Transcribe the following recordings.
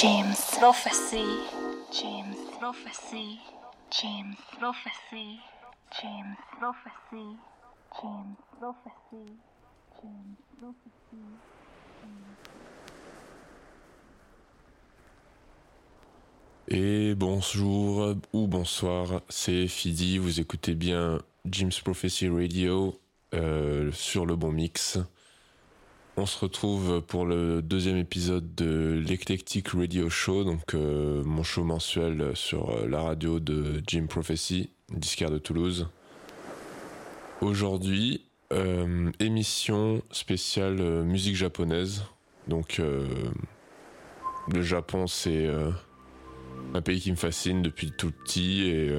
James Prophecy. James Prophecy. James Prophecy. James Prophecy. James Prophecy. James Prophecy. Et bonjour ou bonsoir, c'est Fidi, vous écoutez bien Jim's Prophecy Radio euh, sur le bon mix. On se retrouve pour le deuxième épisode de l'Eclectic Radio Show, donc euh, mon show mensuel sur euh, la radio de Jim Prophecy, disquaire de Toulouse. Aujourd'hui, euh, émission spéciale musique japonaise. Donc le Japon c'est un pays qui me fascine depuis tout petit et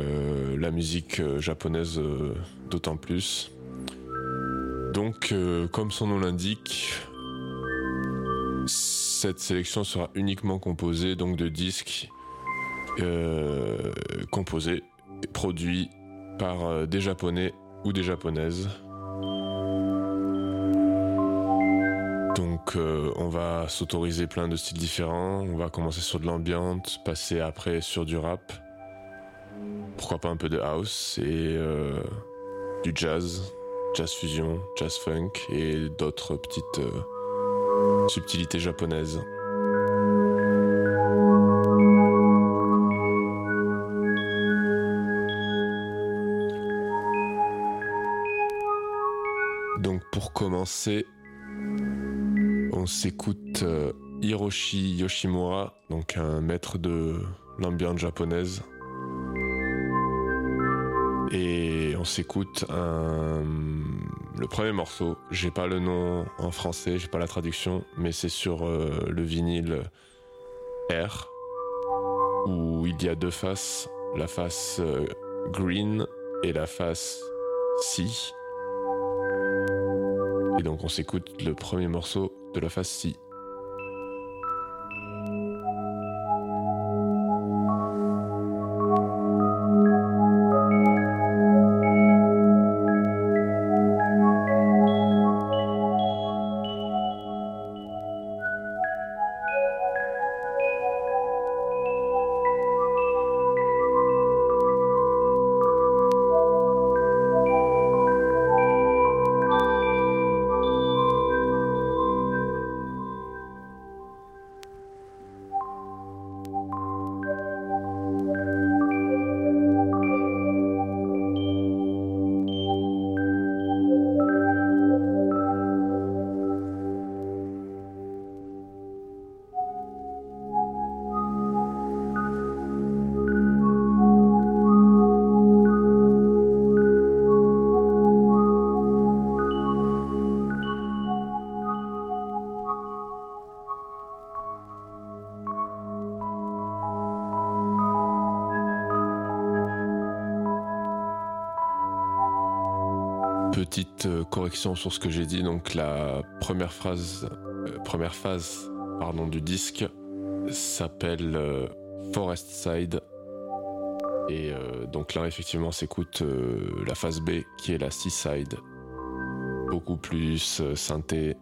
la musique japonaise d'autant plus. Donc comme son nom l'indique, cette sélection sera uniquement composée donc de disques euh, composés produits par euh, des japonais ou des japonaises. Donc euh, on va s'autoriser plein de styles différents, on va commencer sur de l'ambiance, passer après sur du rap, pourquoi pas un peu de house et du jazz, jazz fusion, jazz funk et d'autres petites subtilités japonaises. Donc pour commencer, on s'écoute euh, Hiroshi Yoshimura, donc un maître de l'ambiance japonaise. Et on s'écoute le premier morceau. J'ai pas le nom en français, j'ai pas la traduction, mais c'est sur euh, le vinyle R où il y a deux faces, la face euh, green et la face C. Et donc on s'écoute le premier morceau de la face C. sur ce que j'ai dit. Donc la première phrase, euh, première phase, pardon, du disque s'appelle euh, Forest Side. Et euh, donc là, effectivement, s'écoute la phase B qui est la Seaside. Beaucoup plus synthé,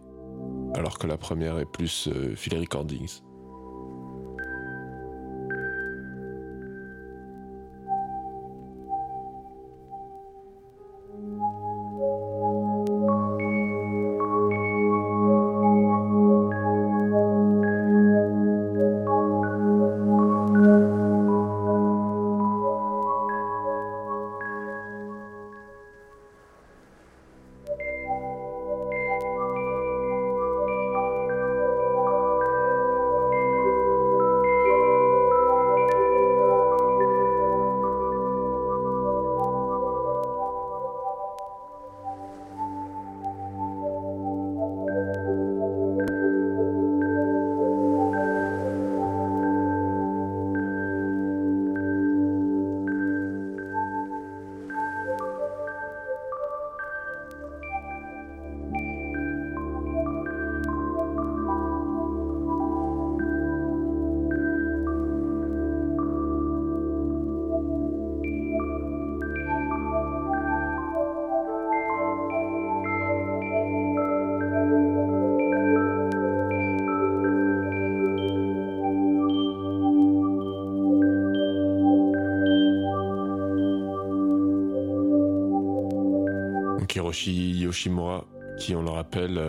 alors que la première est plus Philly Recordings. Hiroshi Yoshimura, qui, on le rappelle,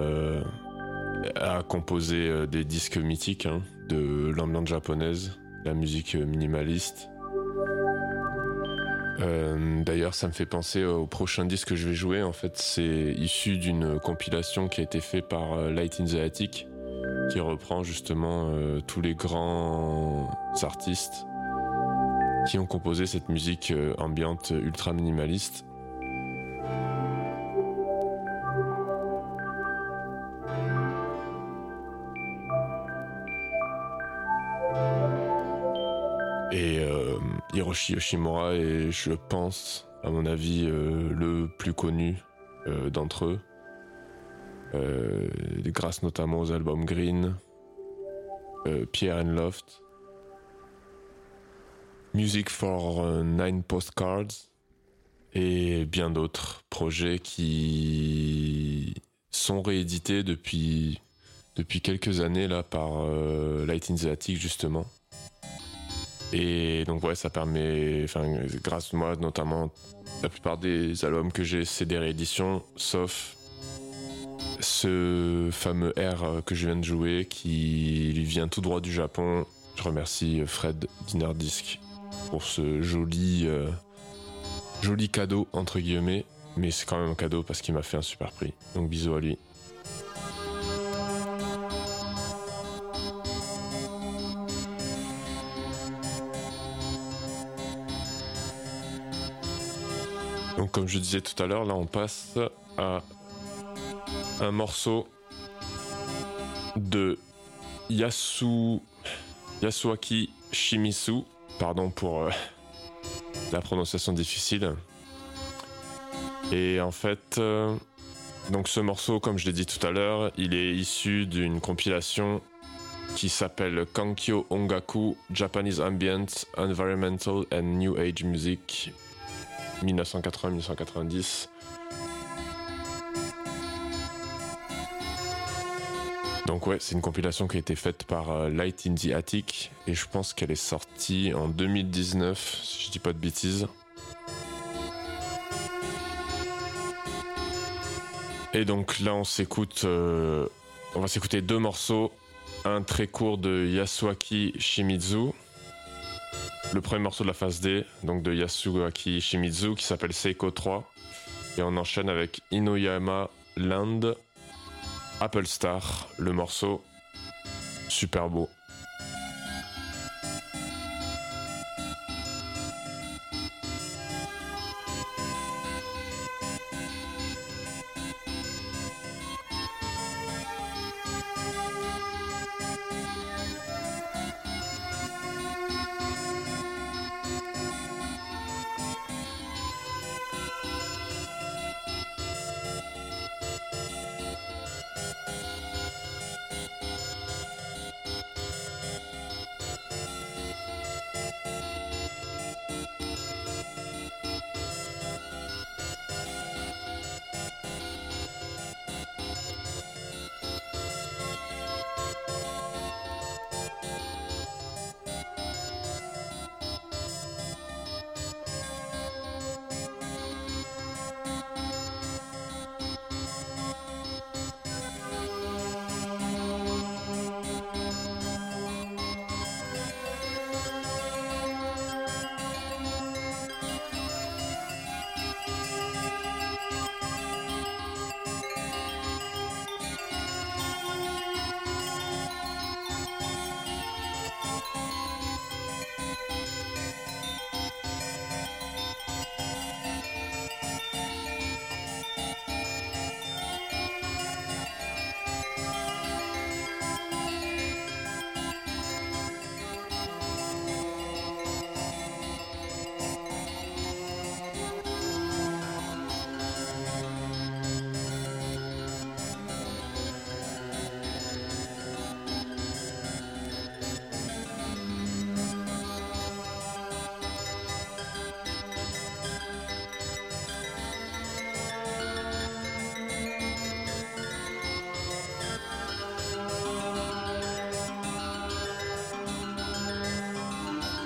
a composé des disques mythiques hein, de l'ambiance japonaise, la musique minimaliste. D'ailleurs, ça me fait penser au prochain disque que je vais jouer. En fait, c'est issu d'une compilation qui a été faite par Light in the Attic, qui reprend justement tous les grands artistes qui ont composé cette musique euh, ambiante ultra minimaliste. Hiroshi Yoshimura est, je pense, à mon avis, euh, le plus connu d'entre eux. grâce notamment aux albums Green, Pierre and Loft, Music for euh, Nine Postcards et bien d'autres projets qui sont réédités depuis, depuis quelques années là par euh, Light in the Attic justement. Et donc ouais, ça permet, enfin grâce à moi notamment, la plupart des albums que j'ai c'est des rééditions, sauf ce fameux R que je viens de jouer qui vient tout droit du Japon. Je remercie Fred Dinner Disc pour ce joli, euh, joli cadeau, entre guillemets. Mais c'est quand même un cadeau parce qu'il m'a fait un super prix. Donc bisous à lui. Comme je disais tout à l'heure, là on passe à un morceau de Yasu Yasuaki Shimizu Pardon pour euh, la prononciation difficile. Et en fait, euh, donc ce morceau, comme je l'ai dit tout à l'heure, il est issu d'une compilation qui s'appelle Kankyo Ongaku Japanese Ambient, Environmental and New Age Music 1980-1990 Donc ouais, c'est une compilation qui a été faite par euh, Light in the Attic et je pense qu'elle est sortie en 2019, si je dis pas de bêtises. Et donc là, on s'écoute, euh, on va s'écouter deux morceaux, un très court de Yasuaki Shimizu, le premier morceau de la phase D, donc de Yasuaki Shimizu qui s'appelle Seiko 3, et on enchaîne avec Inoyama Land Apple Star, le morceau. Super beau.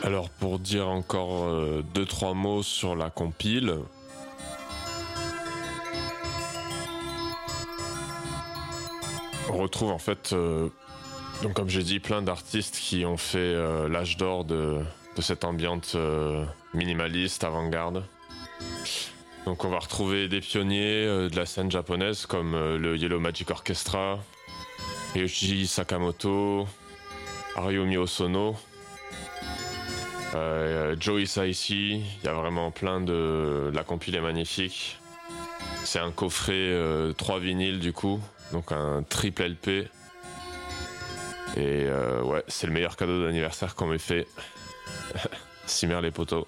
Alors pour dire encore euh, deux trois mots sur la compile. On retrouve en fait, euh, comme j'ai dit, plein d'artistes qui ont fait euh, l'âge d'or de, cette ambiance euh, minimaliste, avant-garde. Donc on va retrouver des pionniers de la scène japonaise comme le Yellow Magic Orchestra, Yoshi Sakamoto, Ariumi Osono, euh, Joe Hisaishi, il y a vraiment plein de... La compile est magnifique. C'est un coffret 3 euh, vinyles du coup, donc un triple LP. Et euh, ouais, c'est le meilleur cadeau d'anniversaire qu'on m'ait fait. Cimer les poteaux.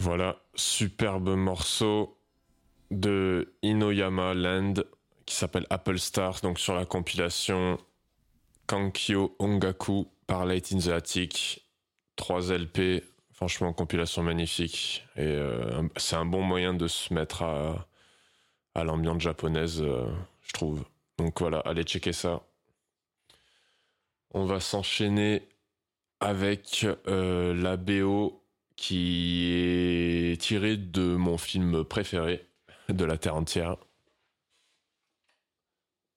Voilà, superbe morceau de Inoyama Land qui s'appelle Apple Stars, donc sur la compilation Kankyo Ongaku par Light in the Attic, 3 LP, franchement compilation magnifique et euh, c'est un bon moyen de se mettre à, l'ambiance japonaise, euh, je trouve. Donc voilà, allez checker ça. On va s'enchaîner avec euh, la BO qui est tiré de mon film préféré de la Terre entière.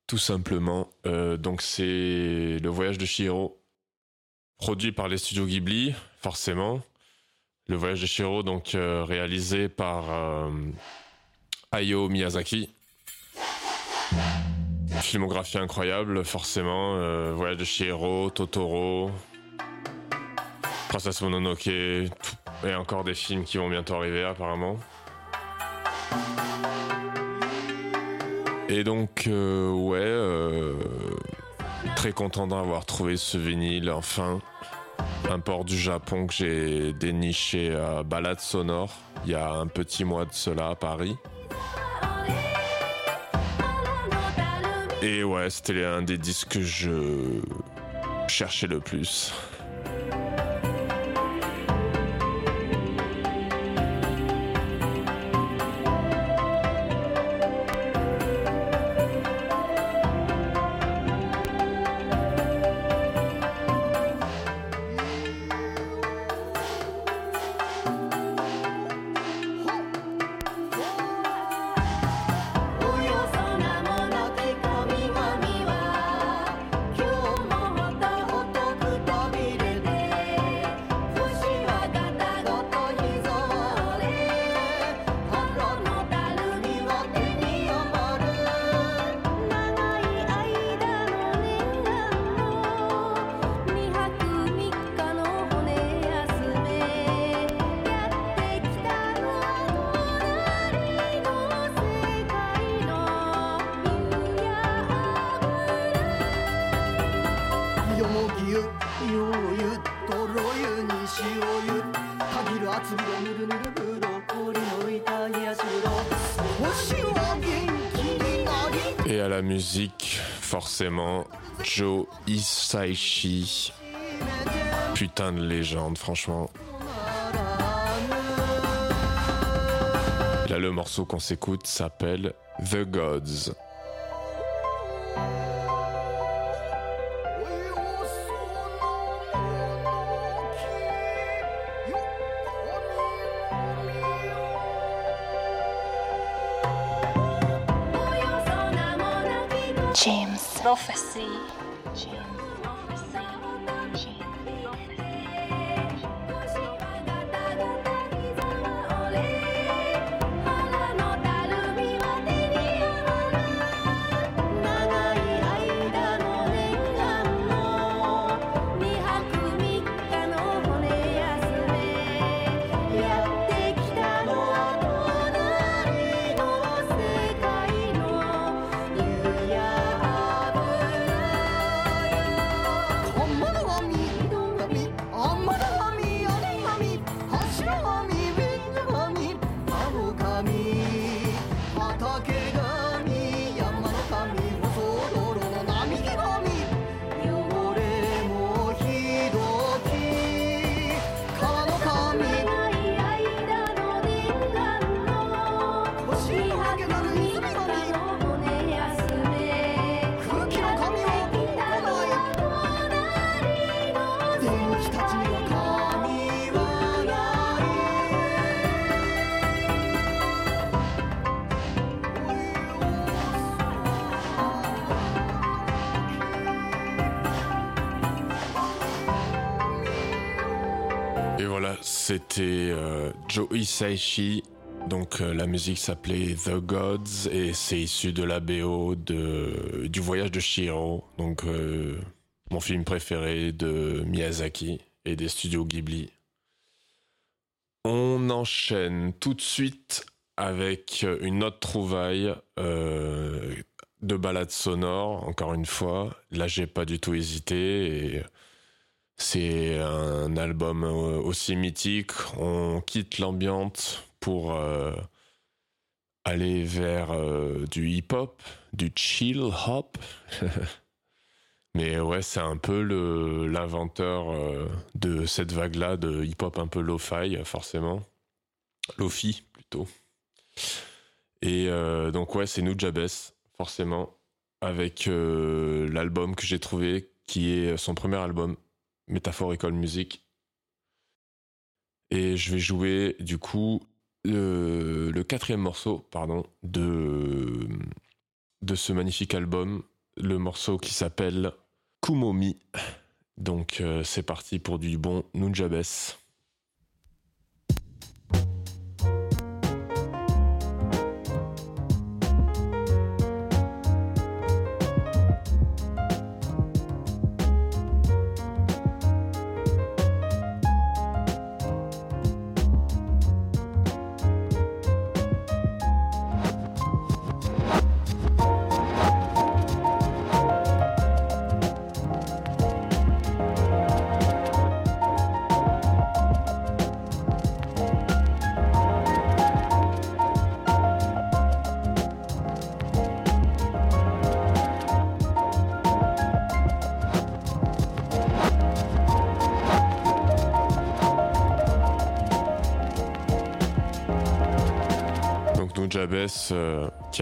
Tout simplement. Euh, donc c'est Le Voyage de Shiro, produit par les studios Ghibli, forcément. Le Voyage de Shiro, donc euh, réalisé par euh, Hayao Miyazaki. Filmographie incroyable, forcément. Voyage de Shiro, Totoro, Princesse Mononoke, tout et encore des films qui vont bientôt arriver apparemment. Et donc, euh, ouais, euh, très content d'avoir trouvé ce vinyle, enfin. Un port du Japon que j'ai déniché à Balade Sonore il y a un petit mois de cela à Paris. Et ouais, c'était un des disques que je cherchais le plus. Hisaishi. Putain de légende, franchement. Là, le morceau qu'on s'écoute s'appelle The Gods. James Prophecy. C'était euh, Joe Hisaishi. Donc euh, la musique s'appelait The Gods et c'est issu de la BO du voyage de Shiro, donc euh, mon film préféré de Miyazaki et des studios Ghibli. On enchaîne tout de suite avec une autre trouvaille de balade sonore, encore une fois. Là, j'ai pas du tout hésité et c'est un album aussi mythique. On quitte l'ambiance pour euh, aller vers euh, du hip-hop, du chill hop. Mais ouais, c'est un peu l'inventeur euh, de cette vague-là de hip-hop un peu lo-fi, forcément. Lo-fi, plutôt. Et donc ouais, c'est Nujabes, forcément, avec l'album que j'ai trouvé, qui est son premier album, Metaphorical Music. Et je vais jouer du coup le, quatrième morceau, pardon, de, de ce magnifique album, le morceau qui s'appelle Kumomi. Donc euh, c'est parti pour du bon Nunjabes.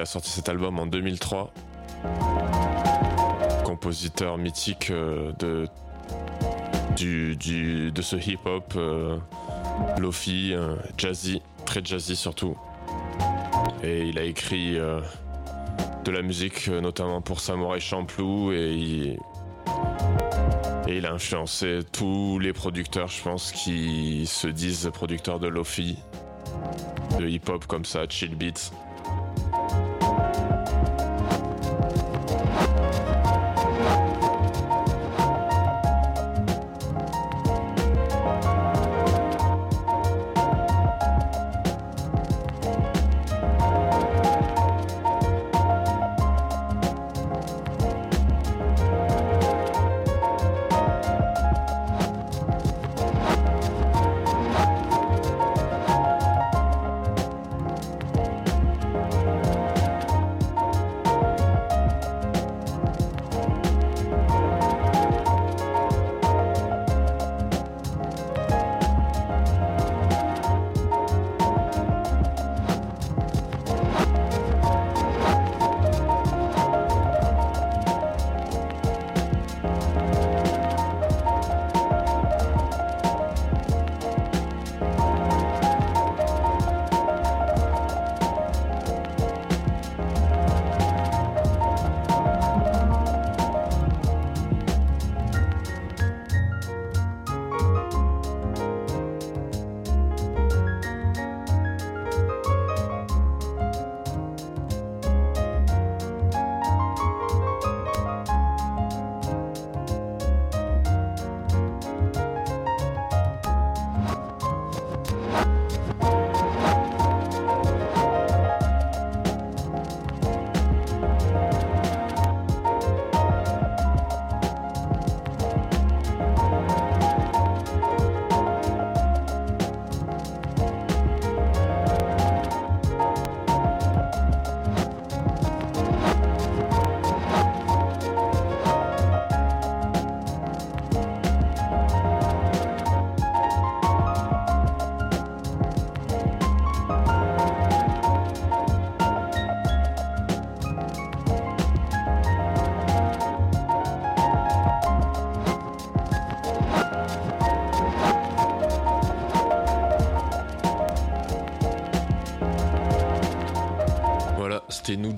Sorti cet album en 2003. Compositeur mythique euh, de, du, de ce hip-hop, euh, lofi, jazzy, très jazzy surtout. Et il a écrit de la musique notamment pour Samurai Champloo et il, et il a influencé tous les producteurs, je pense, qui se disent producteurs de lofi, de hip-hop comme ça, chill beats.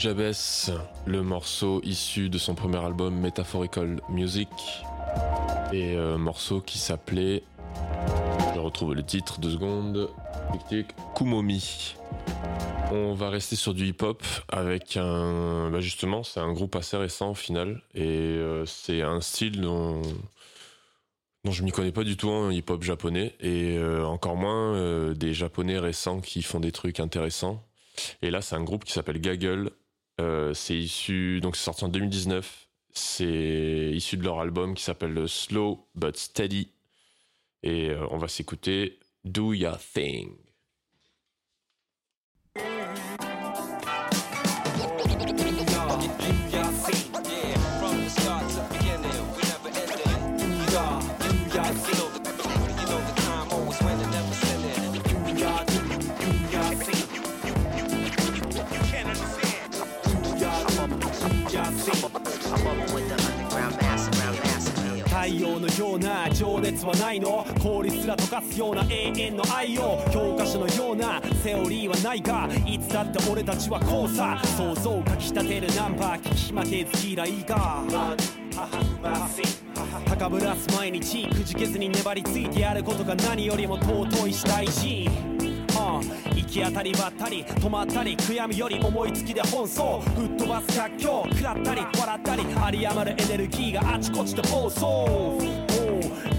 Nujabes, le morceau issu de son premier album Metaphorical Music, et un euh, morceau qui s'appelait, je retrouve le titre, deux secondes. Kumomi. On va rester sur du hip-hop avec un. Bah justement, c'est un groupe assez récent au final. Et euh, c'est un style dont, dont je m'y connais pas du tout en hip-hop japonais. Et euh, encore moins des japonais récents qui font des trucs intéressants. Et là, c'est un groupe qui s'appelle Gaggle. C'est issu. Donc, c'est sorti en 2019. C'est issu de leur album qui s'appelle Slow But Steady. Et on va s'écouter Do Your Thing. ような情熱はないの？氷すら溶かすような永遠の愛を？教科書のようなセオリーはないか？いつだって俺たちはこうさ？想像をかきたてるナンバー聞き負けず嫌いか？高ぶらす毎日くじけずに粘りついてやることが何よりも尊いし大事行き当たりばったり止まったり悔やむより思いつきで奔走吹っ飛ばす逆境食らったり笑ったり有り余るエネルギーがあちこちで暴走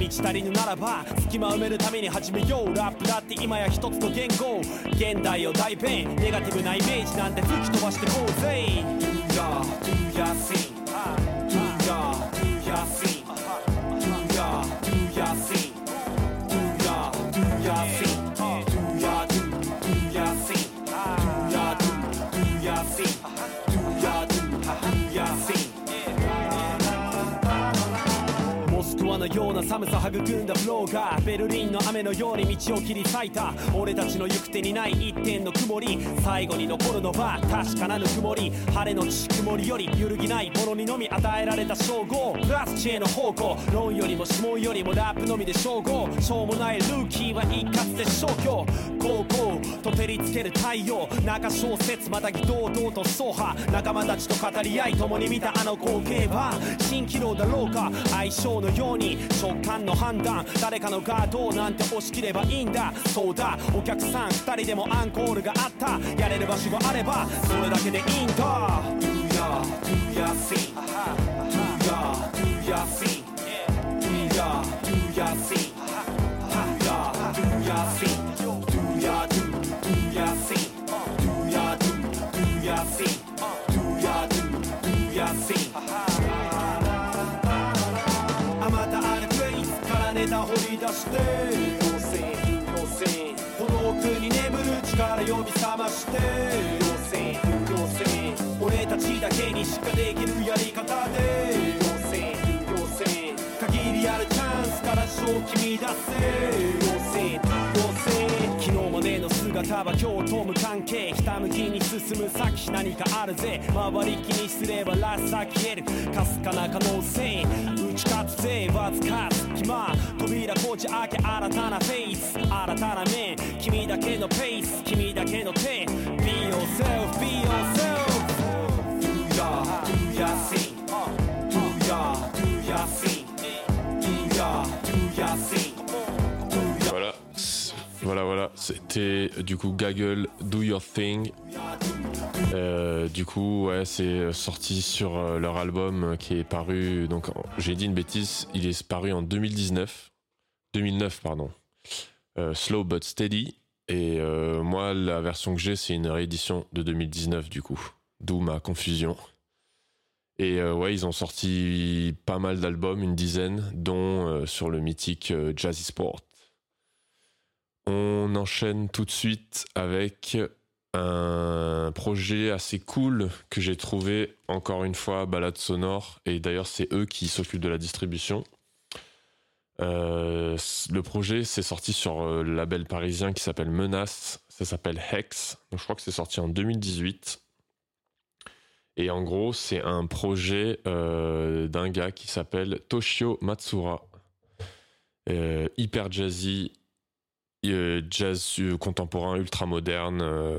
満ち足りぬならば隙間埋めるために始めよう。ラップだって今や一つの言語。現代を大弁。ネガティブなイメージなんて吹き飛ばしてこうぜ。寒さ育んだフローがベルリンの雨のように道を切り裂いた俺たちの行く手にない一点の曇り最後に残るのは確かなぬくもり晴れのち曇りより揺るぎないものにのみ与えられた称号プラス知恵の方向論よりも指紋よりもラップのみで称号しょうもないルーキーは一括で消去高校と照りつける太陽中小説またぎ堂々と走破仲間たちと語り合い共に見たあの光景は蜃気楼だろうか相性のようにに直感の判断誰かのガードなんて押し切ればいいんだそうだお客さん2人でもアンコールがあったやれる場所があればそれだけでいいんだ Do ya, do ya see Do ya, do ya see Do ya, do ya see Do ya, do ya see Do ya, do, do ya see Do ya, do, do ya see Do ya, do, do ya see ネタ掘り出して妖精妖精。この奥に眠る力呼び覚まして陽性陽性俺たちだけにしかできるやり方で陽性陽性限りあるチャンスから正気乱せ妖精。姿は今日と無関係ひたむきに進む先何かあるぜ。周り気にすればラッサ消える。かすかな可能性打ち勝つぜ。わずか隙間扉こじ開け新たなフェイス。新たな面君だけのペース。君だけの手。Be yourself, be yourself. Do ya, do ya sing. Do ya, do ya sing. Do ya, do ya sing. Voilà. Voilà, voilà, c'était du coup Gaggle Do Your Thing. Euh, du coup, ouais, c'est sorti sur euh, leur album qui est paru. Donc, j'ai dit une bêtise, il est paru en 2019. 2009, pardon. Euh, Slow But Steady. Et moi, la version que j'ai, c'est une réédition de 2019, du coup. D'où ma confusion. Et ouais, ils ont sorti pas mal d'albums, une dizaine, dont sur le mythique Jazzy Sport. On enchaîne tout de suite avec un projet assez cool que j'ai trouvé encore une fois balade sonore et d'ailleurs c'est eux qui s'occupent de la distribution. Euh, le projet s'est sorti sur euh, le label parisien qui s'appelle Menace, ça s'appelle Hex, donc je crois que c'est sorti en 2018. Et en gros c'est un projet euh, d'un gars qui s'appelle Toshio Matsura, hyper jazzy, jazz contemporain, ultra moderne, euh,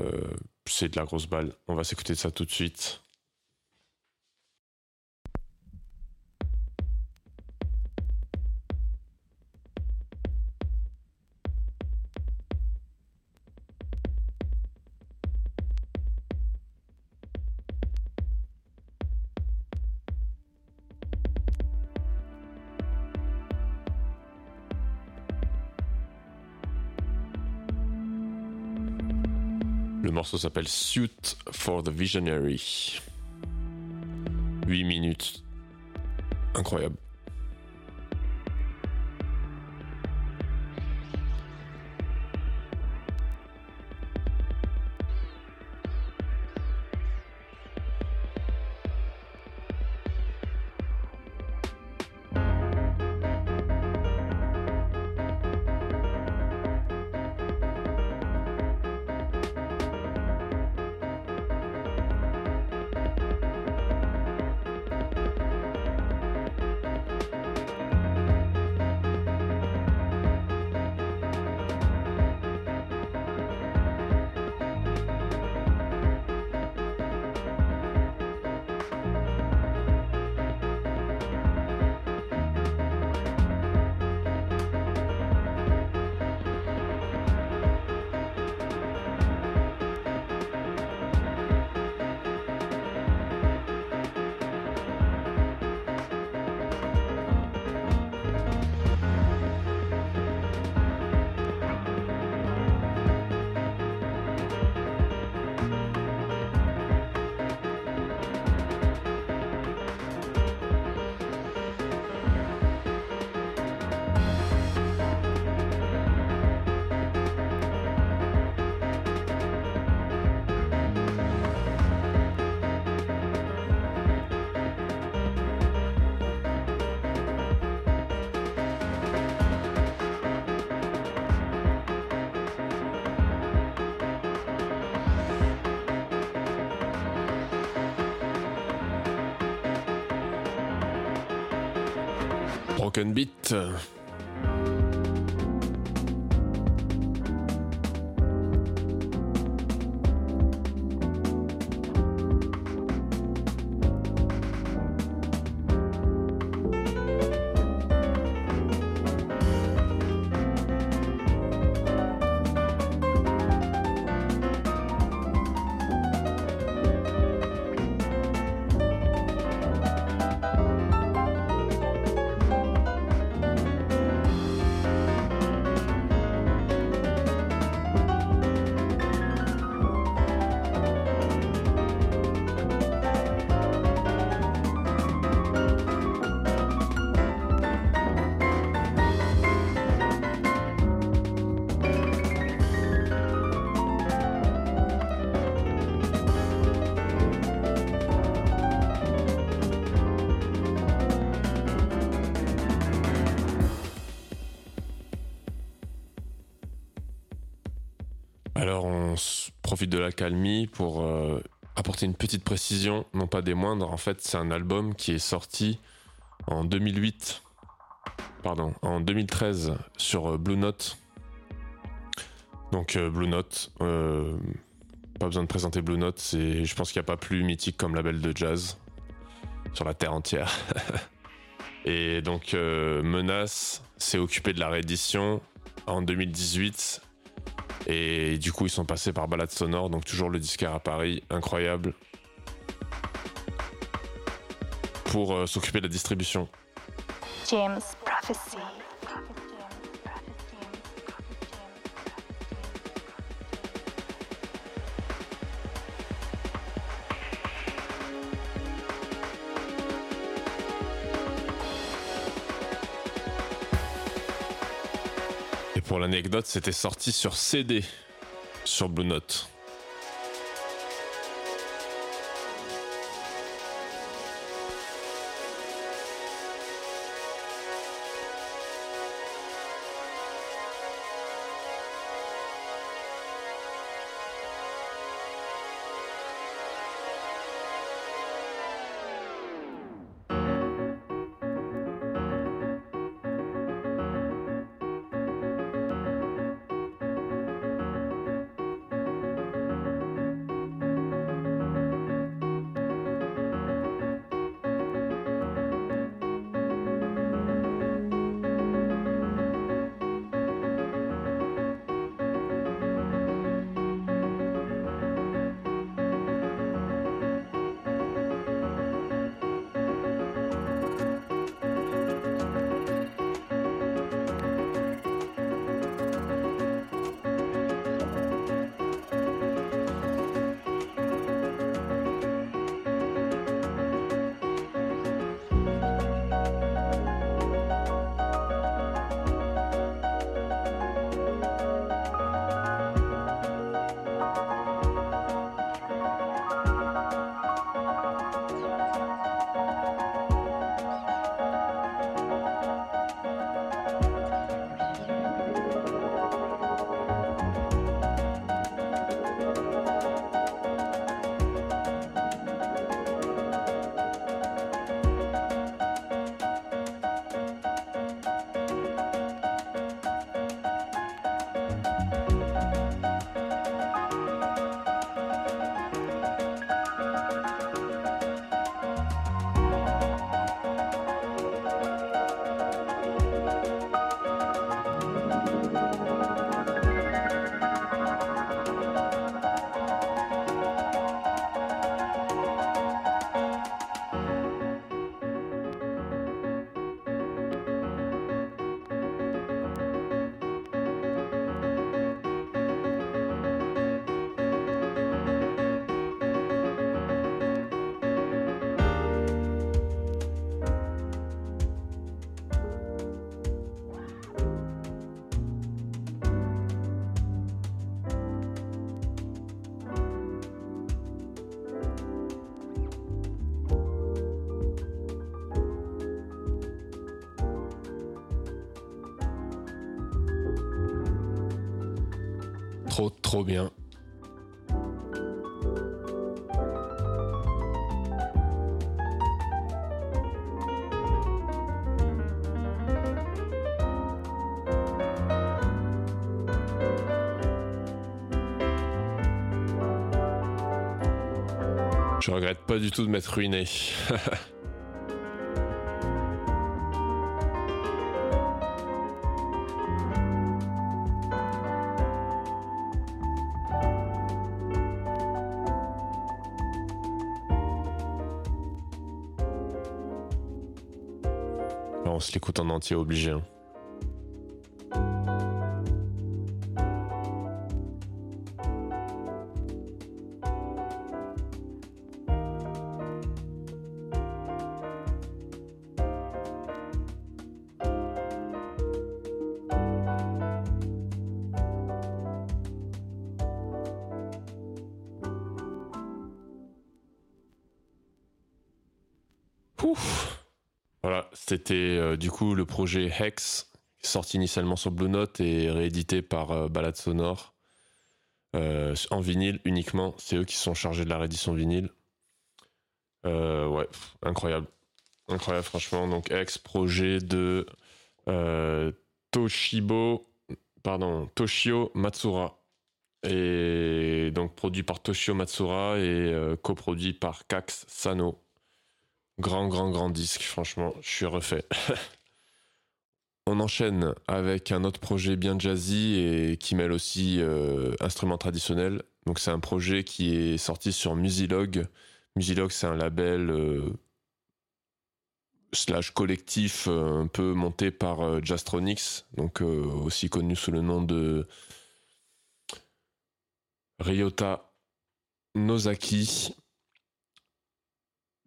c'est de la grosse balle. On va s'écouter ça tout de suite. Le morceau s'appelle Suit for the Visionary. 8 minutes. Incroyable. Broken Beat. Profite de la calmie pour euh, apporter une petite précision, non pas des moindres. En fait, c'est un album qui est sorti en 2008, pardon, en 2013 sur euh, Blue Note. Donc euh, Blue Note, pas besoin de présenter Blue Note, c'est, je pense qu'il n'y a pas plus mythique comme label de jazz sur la terre entière. Et donc Menace s'est occupé de la réédition en 2018 et du coup, ils sont passés par Balade Sonore, donc toujours le disquaire à Paris, incroyable, pour euh, s'occuper de la distribution. James Prophecy. L'anecdote, c'était sorti sur CD sur Blue Note. Trop, trop bien. Je regrette pas du tout de m'être ruiné. on se l'écoute en entier obligé. Hein. Du coup le projet Hex, sorti initialement sur Blue Note et réédité par euh, Balade Sonore euh, en vinyle uniquement. C'est eux qui sont chargés de la réédition vinyle. ouais, incroyable. Incroyable, franchement. Donc, Hex, projet de Toshibo, pardon, Toshio Matsura. Et donc, produit par Toshio Matsura et coproduit par Kax Sano. Grand, grand, grand disque, franchement, je suis refait. On enchaîne avec un autre projet bien jazzy et qui mêle aussi euh, instruments traditionnels. Donc c'est un projet qui est sorti sur Musilog. Musilog, c'est un label euh, slash collectif euh, un peu monté par Jastronix, donc aussi connu sous le nom de Ryota Nozaki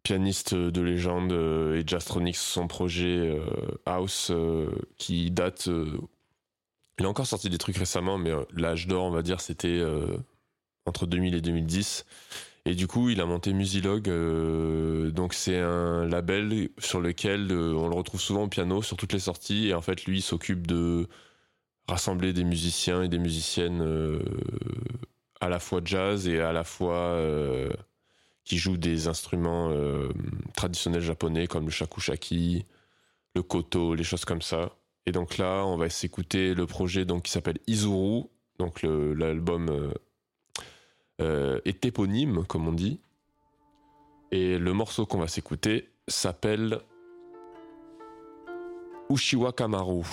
pianiste de légende euh, et Jastronix, son projet euh, House euh, qui date. il a encore sorti des trucs récemment, mais l'âge d'or, on va dire, c'était entre 2000 et 2010. Et du coup, il a monté Musilog. donc, c'est un label sur lequel on le retrouve souvent au piano sur toutes les sorties. Et en fait, lui, il s'occupe de rassembler des musiciens et des musiciennes à la fois jazz et à la fois qui joue des instruments euh, traditionnels japonais comme le shakushaki, le koto, les choses comme ça. Et donc là, on va s'écouter le projet donc qui s'appelle Izuru, donc l'album euh, euh, est éponyme comme on dit. Et le morceau qu'on va s'écouter s'appelle Ushiwa Kamaru.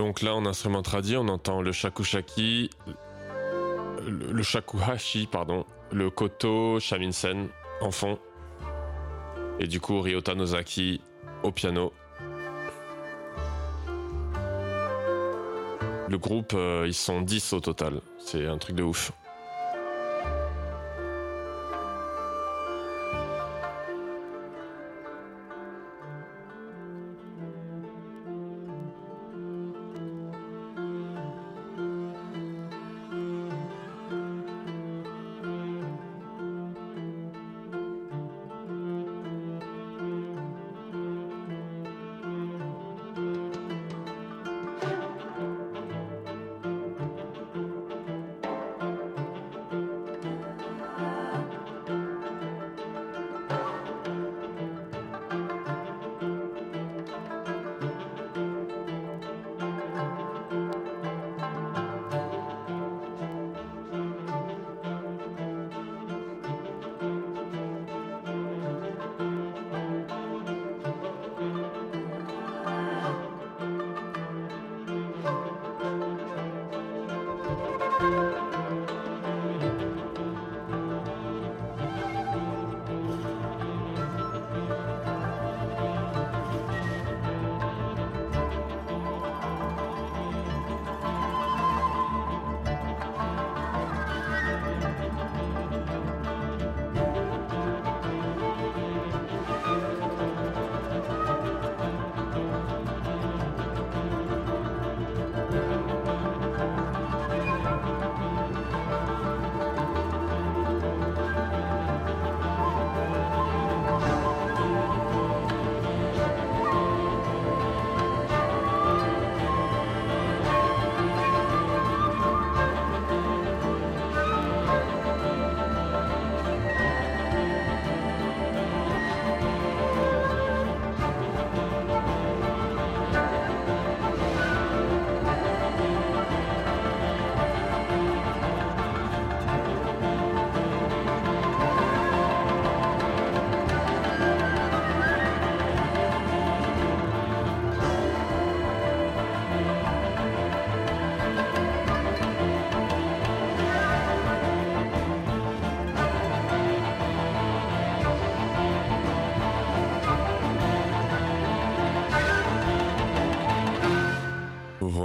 Donc là, en instrument tradit, on entend le shakushaki, le, le shakuhachi, pardon, le koto shamisen en fond, et du coup Ryota Nozaki au piano. Le groupe, euh, ils sont 10 au total. C'est un truc de ouf.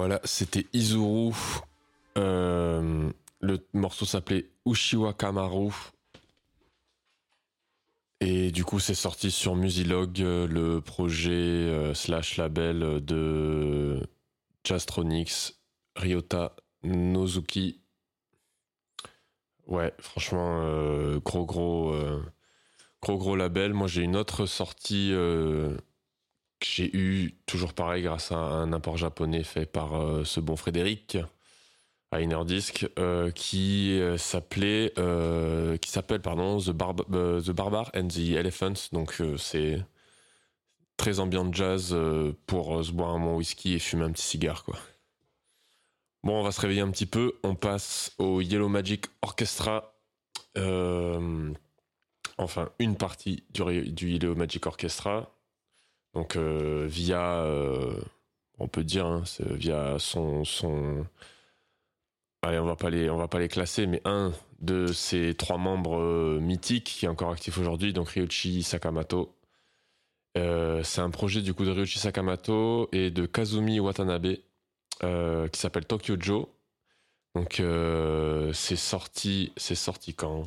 Voilà, c'était Izuru. Euh, le morceau s'appelait Ushiwa Kamaru. Et du coup, c'est sorti sur Musilog, euh, le projet euh, slash label de Jastronics, Ryota Nozuki. Ouais, franchement, gros gros gros gros label. Moi, j'ai une autre sortie que j'ai eu toujours pareil grâce à un import japonais fait par euh, ce bon Frédéric à Innerdisk euh, qui euh, s'appelait qui s'appelle The, The Barbar and the Elephants donc c'est très ambiant jazz pour se boire un bon whisky et fumer un petit cigare quoi. Bon, on va se réveiller un petit peu. On passe au Yellow Magic Orchestra. enfin, une partie du, du Yellow Magic Orchestra. Donc euh, via, euh, on peut dire, hein, via son, son, allez, on va pas les, on va pas les classer, mais un de ces trois membres euh, mythiques qui est encore actif aujourd'hui, donc Ryuichi Sakamoto. c'est un projet du coup de Ryuichi Sakamoto et de Kazumi Watanabe qui s'appelle Tokyo Joe. Donc c'est sorti, c'est sorti quand?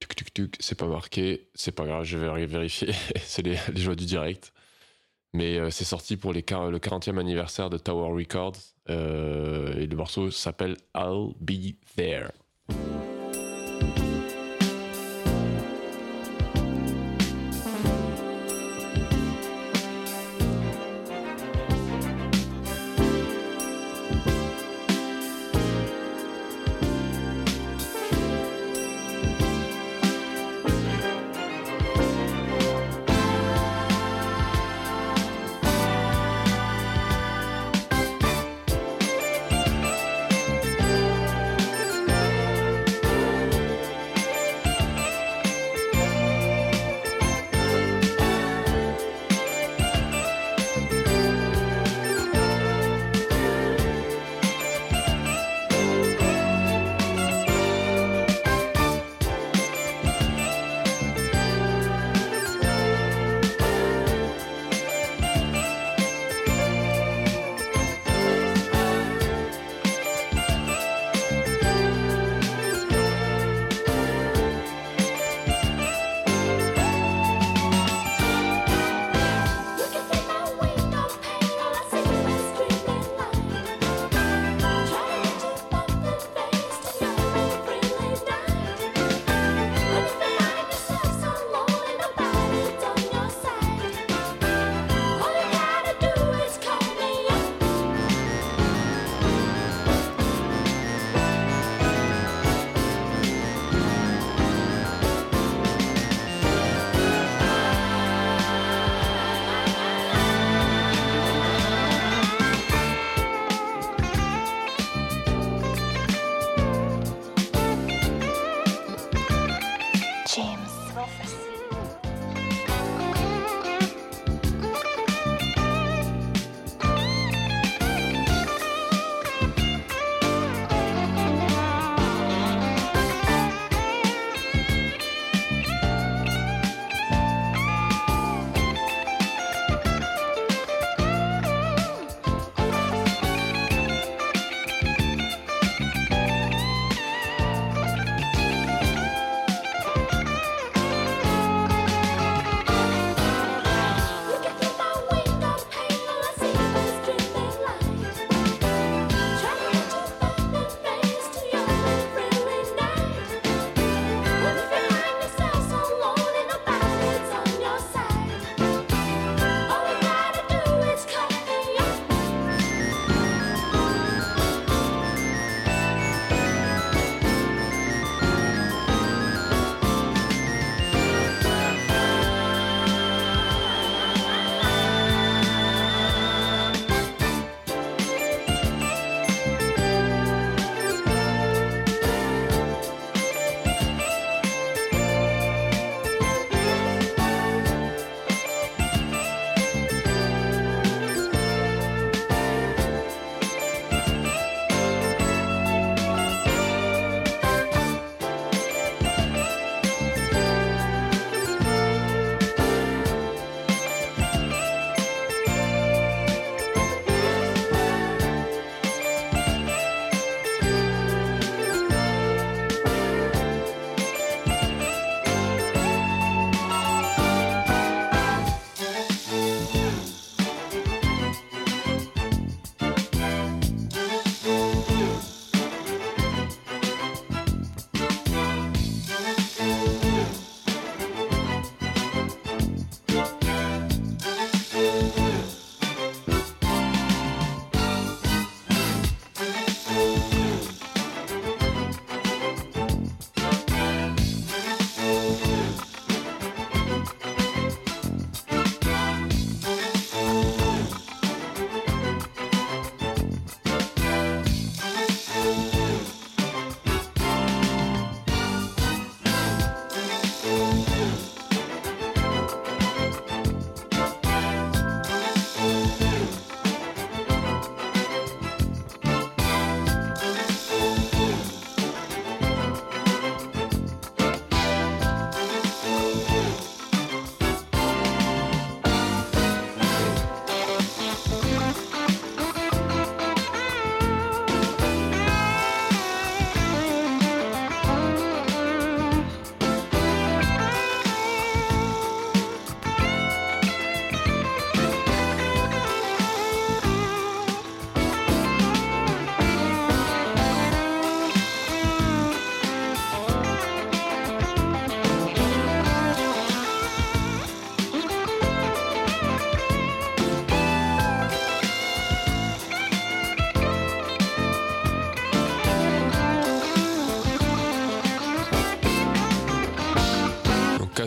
Tuk tuk tuk, c'est pas marqué, c'est pas grave, je vais vérifier. c'est les, les joies du direct. Mais euh, c'est sorti pour le 40e anniversaire de Tower Records. Euh, et le morceau s'appelle I'll Be There.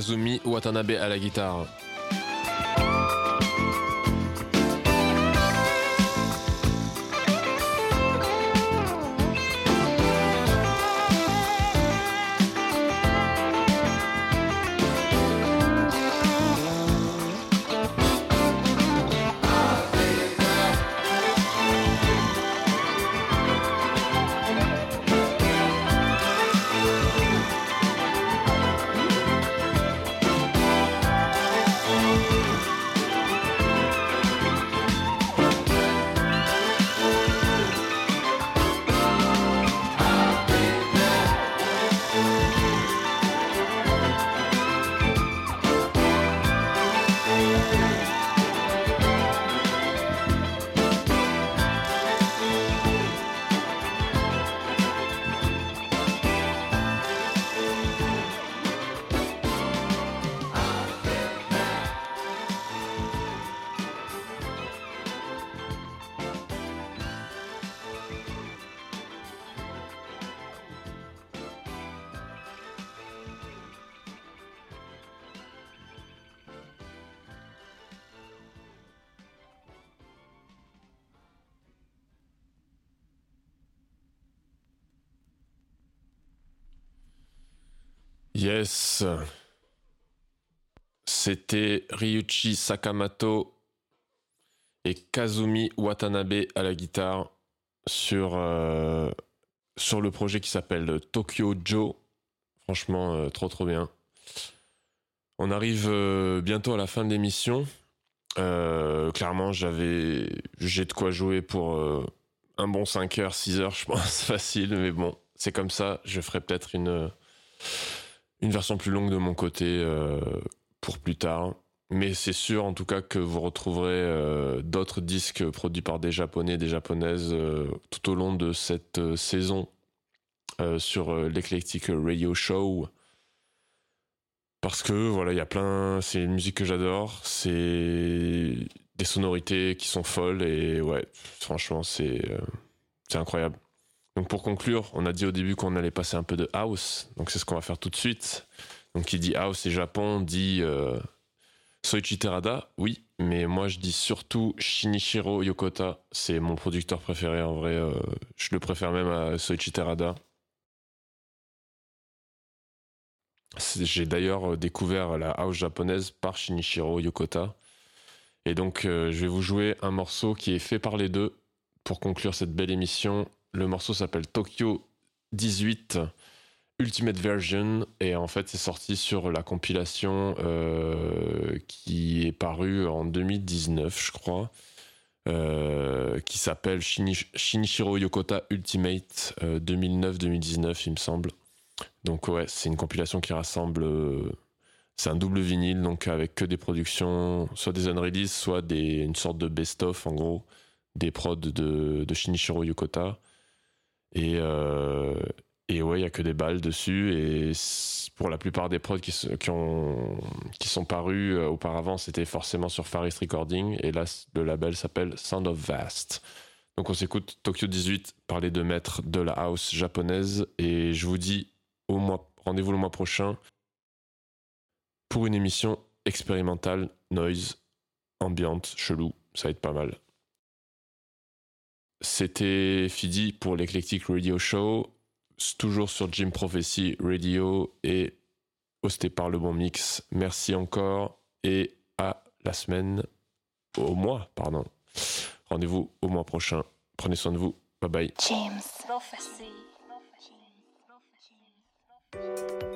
Kazumi Watanabe à la guitare. Yes. C'était Ryuichi Sakamoto et Kazumi Watanabe à la guitare sur, euh, sur le projet qui s'appelle Tokyo Joe. Franchement, euh, trop trop bien. On arrive euh, bientôt à la fin de l'émission. clairement, j'avais, j'ai de quoi jouer pour un bon 5 heures, 6 heures, je pense, facile, mais bon, c'est comme ça. Je ferai peut-être une une version plus longue de mon côté euh, pour plus tard. Mais c'est sûr en tout cas que vous retrouverez euh, d'autres disques produits par des japonais, des japonaises euh, tout au long de cette saison sur l'Eclectic Radio Show. Parce que voilà, il y a plein. C'est une musique que j'adore. C'est des sonorités qui sont folles et ouais, franchement, c'est incroyable. Donc pour conclure, on a dit au début qu'on allait passer un peu de house, donc c'est ce qu'on va faire tout de suite. Donc qui dit house et Japon dit euh, Soichi Terada, oui, mais moi je dis surtout Shinichiro Yokota, c'est mon producteur préféré en vrai, euh, je le préfère même à Soichi Terada. J'ai d'ailleurs euh, découvert la house japonaise par Shinichiro Yokota. Et donc je vais vous jouer un morceau qui est fait par les deux pour conclure cette belle émission le morceau s'appelle Tokyo 18 Ultimate Version et en fait c'est sorti sur la compilation euh, qui est parue en 2019 je crois euh, qui s'appelle Shinichiro Yokota Ultimate 2009-2019 euh, il me semble. Donc ouais c'est une compilation qui rassemble c'est un double vinyle donc avec que des productions soit des unreleased soit des, une sorte de best-of en gros des prods de, de Shinichiro Yokota et, euh, et ouais, il y a que des balles dessus. Et pour la plupart des prods qui, qui, ont, qui sont parus euh, auparavant, c'était forcément sur Faris Recording. Et là, le label s'appelle Sound of Vast. Donc on s'écoute Tokyo 18 par les deux de la house japonaise. Et je vous dis au mois, rendez-vous le mois prochain pour une émission expérimentale, noise, ambiante, chelou. Ça va être pas mal. C'était Fidi pour l'Eclectic Radio Show, toujours sur Jim Prophecy Radio et hosté par le bon mix. Merci encore et à la semaine, au mois, pardon. Rendez-vous au mois prochain. Prenez soin de vous. Bye bye. James Prophecy. James Prophecy.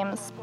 games.